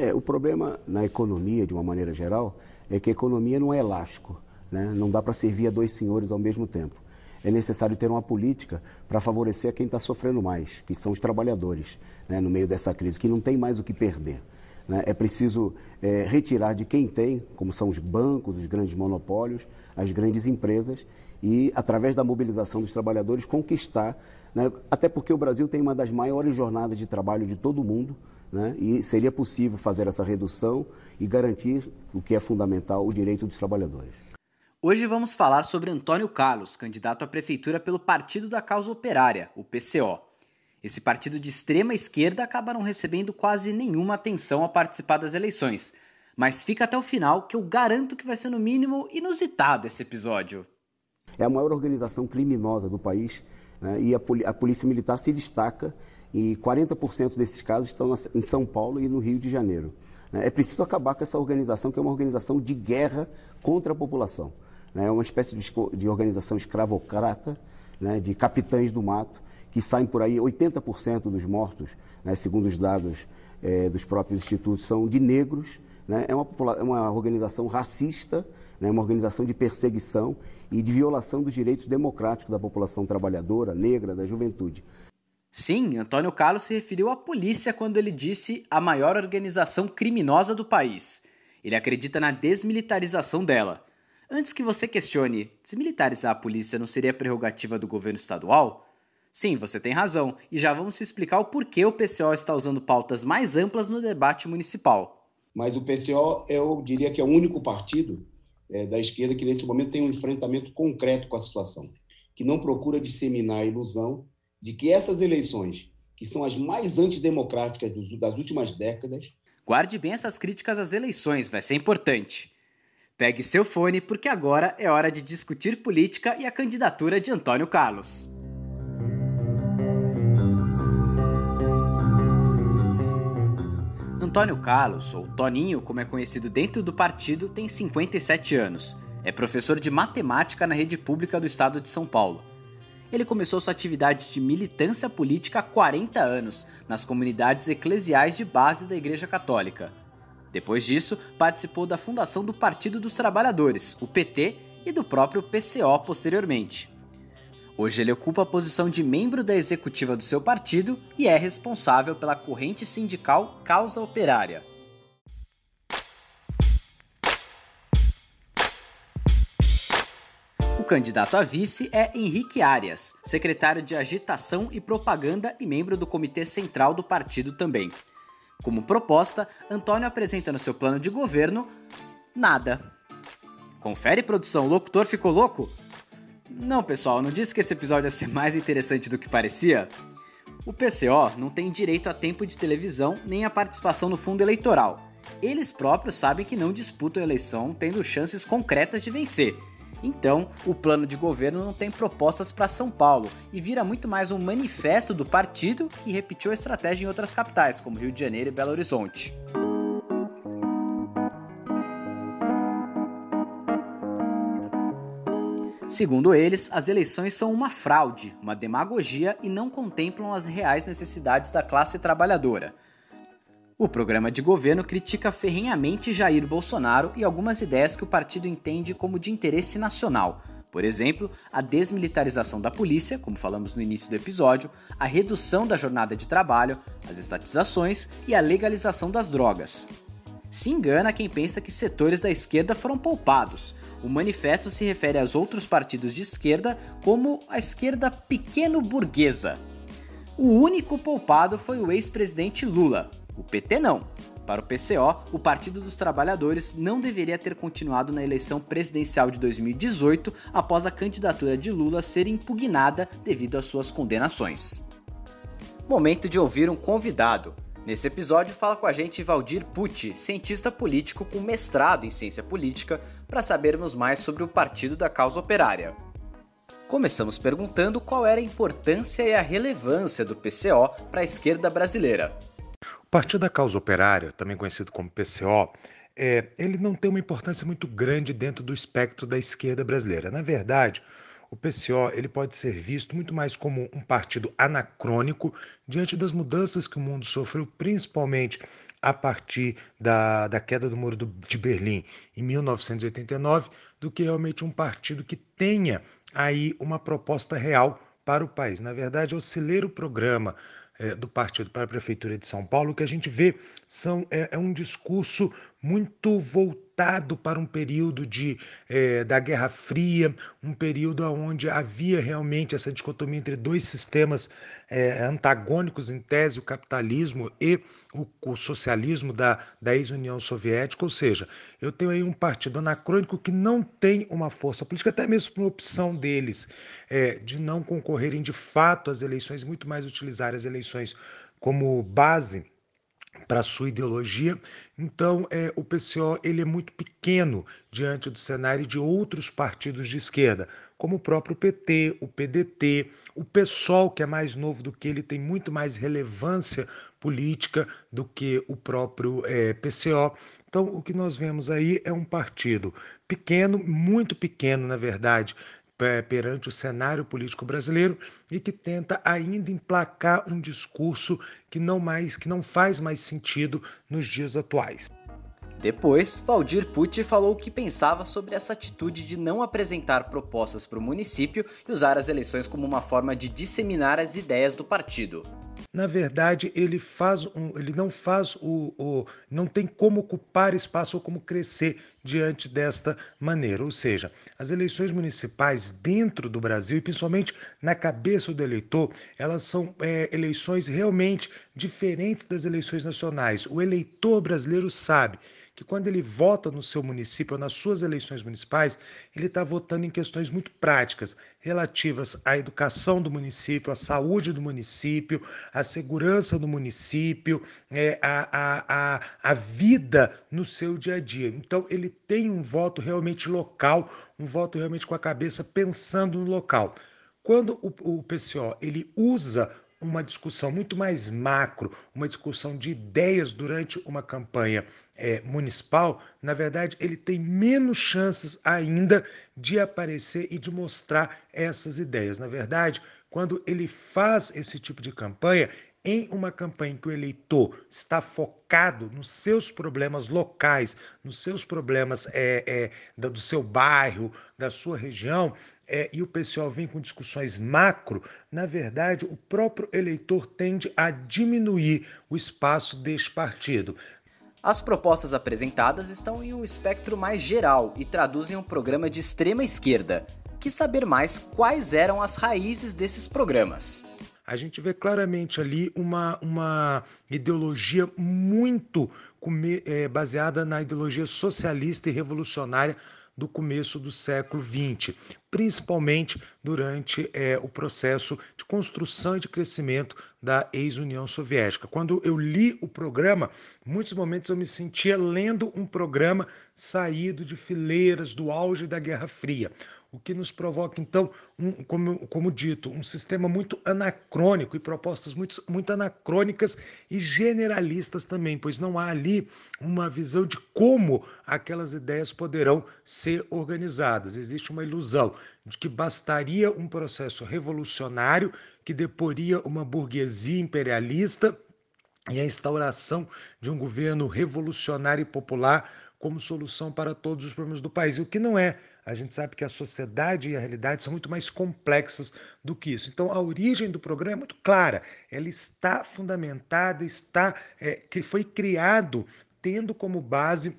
É, o problema na economia, de uma maneira geral, é que a economia não é elástico. Né? Não dá para servir a dois senhores ao mesmo tempo. É necessário ter uma política para favorecer a quem está sofrendo mais, que são os trabalhadores, né? no meio dessa crise, que não tem mais o que perder. Né? É preciso é, retirar de quem tem, como são os bancos, os grandes monopólios, as grandes empresas, e, através da mobilização dos trabalhadores, conquistar. Né? Até porque o Brasil tem uma das maiores jornadas de trabalho de todo o mundo. Né? E seria possível fazer essa redução e garantir o que é fundamental, o direito dos trabalhadores. Hoje vamos falar sobre Antônio Carlos, candidato à prefeitura pelo Partido da Causa Operária, o PCO. Esse partido de extrema esquerda acaba não recebendo quase nenhuma atenção ao participar das eleições. Mas fica até o final que eu garanto que vai ser no mínimo inusitado esse episódio. É a maior organização criminosa do país né? e a, a Polícia Militar se destaca e 40% desses casos estão em São Paulo e no Rio de Janeiro. Né? É preciso acabar com essa organização, que é uma organização de guerra contra a população. Né? É uma espécie de, organização escravocrata, né? de capitães do mato, que saem por aí, 80% dos mortos, segundo os dados é, dos próprios institutos, são de negros. É, uma, é uma organização racista, né? uma organização de perseguição e de violação dos direitos democráticos da população trabalhadora, negra, da juventude. Sim, Antônio Carlos se referiu à polícia quando ele disse a maior organização criminosa do país. Ele acredita na desmilitarização dela. Antes que você questione, desmilitarizar a polícia não seria prerrogativa do governo estadual? Sim, você tem razão, e já vamos explicar o porquê o PCO está usando pautas mais amplas no debate municipal. Mas o PCO, eu diria que é o único partido é, da esquerda que nesse momento tem um enfrentamento concreto com a situação, que não procura disseminar a ilusão de que essas eleições, que são as mais antidemocráticas das últimas décadas. Guarde bem essas críticas às eleições, vai ser importante. Pegue seu fone porque agora é hora de discutir política e a candidatura de Antônio Carlos. Antônio Carlos, ou Toninho, como é conhecido dentro do partido, tem 57 anos. É professor de matemática na rede pública do estado de São Paulo. Ele começou sua atividade de militância política há 40 anos, nas comunidades eclesiais de base da Igreja Católica. Depois disso, participou da fundação do Partido dos Trabalhadores, o PT, e do próprio PCO posteriormente. Hoje ele ocupa a posição de membro da executiva do seu partido e é responsável pela corrente sindical Causa Operária. Candidato a vice é Henrique Arias, secretário de Agitação e Propaganda e membro do Comitê Central do partido também. Como proposta, Antônio apresenta no seu plano de governo nada. Confere, produção, o locutor ficou louco? Não, pessoal, não disse que esse episódio ia ser mais interessante do que parecia? O PCO não tem direito a tempo de televisão nem a participação no fundo eleitoral. Eles próprios sabem que não disputam a eleição tendo chances concretas de vencer então, o plano de governo não tem propostas para São Paulo e vira muito mais um manifesto do partido que repetiu a estratégia em outras capitais, como Rio de Janeiro e Belo Horizonte. Segundo eles, as eleições são uma fraude, uma demagogia e não contemplam as reais necessidades da classe trabalhadora. O programa de governo critica ferrenhamente Jair Bolsonaro e algumas ideias que o partido entende como de interesse nacional. Por exemplo, a desmilitarização da polícia, como falamos no início do episódio, a redução da jornada de trabalho, as estatizações e a legalização das drogas. Se engana quem pensa que setores da esquerda foram poupados. O manifesto se refere aos outros partidos de esquerda como a esquerda pequeno-burguesa. O único poupado foi o ex-presidente Lula, o PT não. Para o PCO, o Partido dos Trabalhadores não deveria ter continuado na eleição presidencial de 2018 após a candidatura de Lula ser impugnada devido às suas condenações. Momento de ouvir um convidado. Nesse episódio fala com a gente Valdir Pucci, cientista político com mestrado em ciência política, para sabermos mais sobre o Partido da Causa Operária. Começamos perguntando qual era a importância e a relevância do PCO para a esquerda brasileira. Partido da Causa Operária, também conhecido como PCO, é, ele não tem uma importância muito grande dentro do espectro da esquerda brasileira. Na verdade, o PCO ele pode ser visto muito mais como um partido anacrônico diante das mudanças que o mundo sofreu, principalmente a partir da, da queda do Muro de Berlim em 1989, do que realmente um partido que tenha aí uma proposta real para o país. Na verdade, ler o programa do partido para a Prefeitura de São Paulo, o que a gente vê são, é, é um discurso muito voltado para um período de, é, da Guerra Fria, um período onde havia realmente essa dicotomia entre dois sistemas é, antagônicos em tese, o capitalismo e o, o socialismo da, da ex-União Soviética, ou seja, eu tenho aí um partido anacrônico que não tem uma força política, até mesmo por opção deles, é, de não concorrerem de fato às eleições, muito mais utilizar as eleições como base para sua ideologia. Então, é, o PCO ele é muito pequeno diante do cenário de outros partidos de esquerda, como o próprio PT, o PDT, o PSOL, que é mais novo do que ele, tem muito mais relevância política do que o próprio é, PCO. Então, o que nós vemos aí é um partido pequeno, muito pequeno, na verdade, perante o cenário político brasileiro e que tenta ainda emplacar um discurso que não mais que não faz mais sentido nos dias atuais. Depois, Valdir Pucci falou o que pensava sobre essa atitude de não apresentar propostas para o município e usar as eleições como uma forma de disseminar as ideias do partido. Na verdade, ele faz um, ele não faz o, o não tem como ocupar espaço ou como crescer diante desta maneira. Ou seja, as eleições municipais dentro do Brasil e principalmente na cabeça do eleitor, elas são é, eleições realmente diferentes das eleições nacionais. O eleitor brasileiro sabe que quando ele vota no seu município ou nas suas eleições municipais, ele está votando em questões muito práticas, relativas à educação do município, à saúde do município, à segurança do município, é, à, à, à, vida no seu dia a dia. Então, ele tem um voto realmente local, um voto realmente com a cabeça pensando no local. Quando o, o PCO ele usa uma discussão muito mais macro, uma discussão de ideias durante uma campanha é, municipal, na verdade, ele tem menos chances ainda de aparecer e de mostrar essas ideias. Na verdade, quando ele faz esse tipo de campanha, em uma campanha em que o eleitor está focado nos seus problemas locais, nos seus problemas é, é, do seu bairro, da sua região, é, e o pessoal vem com discussões macro, na verdade, o próprio eleitor tende a diminuir o espaço deste partido. As propostas apresentadas estão em um espectro mais geral e traduzem um programa de extrema esquerda. Quis saber mais quais eram as raízes desses programas a gente vê claramente ali uma, uma ideologia muito é, baseada na ideologia socialista e revolucionária do começo do século XX, principalmente durante é, o processo de construção e de crescimento da ex-União Soviética. Quando eu li o programa, muitos momentos eu me sentia lendo um programa saído de fileiras do auge da Guerra Fria o que nos provoca, então, um, como, como dito, um sistema muito anacrônico e propostas muito, muito anacrônicas e generalistas também, pois não há ali uma visão de como aquelas ideias poderão ser organizadas. Existe uma ilusão de que bastaria um processo revolucionário que deporia uma burguesia imperialista e a instauração de um governo revolucionário e popular como solução para todos os problemas do país, o que não é. A gente sabe que a sociedade e a realidade são muito mais complexas do que isso. Então, a origem do programa é muito clara. Ela está fundamentada, está é, que foi criado tendo como base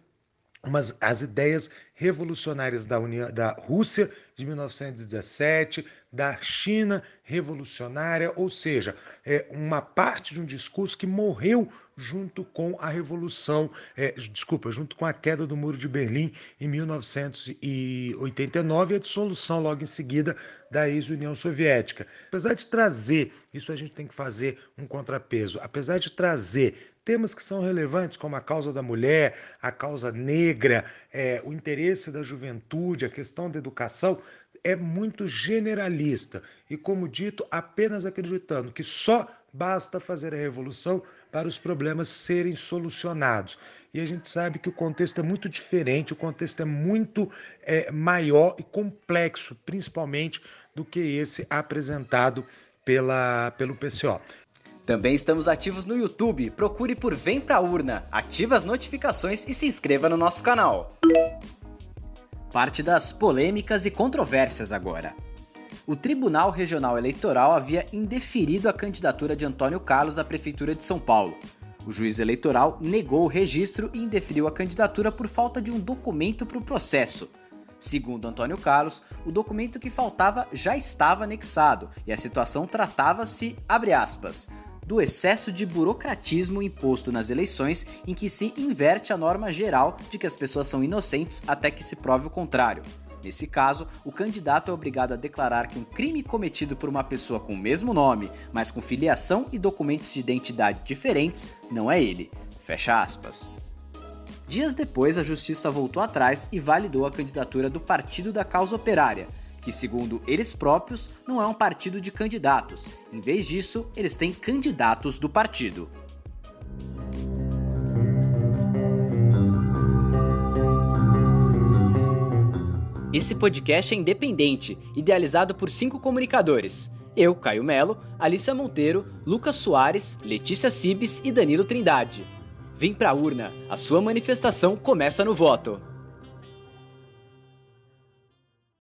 umas, as ideias revolucionárias da, União, da Rússia de 1917, da China revolucionária, ou seja, é uma parte de um discurso que morreu junto com a revolução, é, desculpa, junto com a queda do Muro de Berlim em 1989 e a dissolução logo em seguida da ex-União Soviética. Apesar de trazer, isso a gente tem que fazer um contrapeso, apesar de trazer temas que são relevantes, como a causa da mulher, a causa negra, é, o interesse da juventude, a questão da educação, é muito generalista e, como dito, apenas acreditando que só basta fazer a revolução para os problemas serem solucionados. E a gente sabe que o contexto é muito diferente, o contexto é muito é, maior e complexo, principalmente do que esse apresentado pela, pelo PCO. Também estamos ativos no YouTube. Procure por Vem Pra Urna, ative as notificações e se inscreva no nosso canal. Parte das polêmicas e controvérsias agora. O Tribunal Regional Eleitoral havia indeferido a candidatura de Antônio Carlos à Prefeitura de São Paulo. O juiz eleitoral negou o registro e indeferiu a candidatura por falta de um documento para o processo. Segundo Antônio Carlos, o documento que faltava já estava anexado e a situação tratava-se, abre aspas, do excesso de burocratismo imposto nas eleições em que se inverte a norma geral de que as pessoas são inocentes até que se prove o contrário. Nesse caso, o candidato é obrigado a declarar que um crime cometido por uma pessoa com o mesmo nome, mas com filiação e documentos de identidade diferentes, não é ele. Fecha aspas. Dias depois, a justiça voltou atrás e validou a candidatura do Partido da Causa Operária, que, segundo eles próprios, não é um partido de candidatos. Em vez disso, eles têm candidatos do partido. Esse podcast é independente, idealizado por cinco comunicadores. Eu, Caio Melo, Alissa Monteiro, Lucas Soares, Letícia Cibes e Danilo Trindade. Vem pra urna, a sua manifestação começa no voto.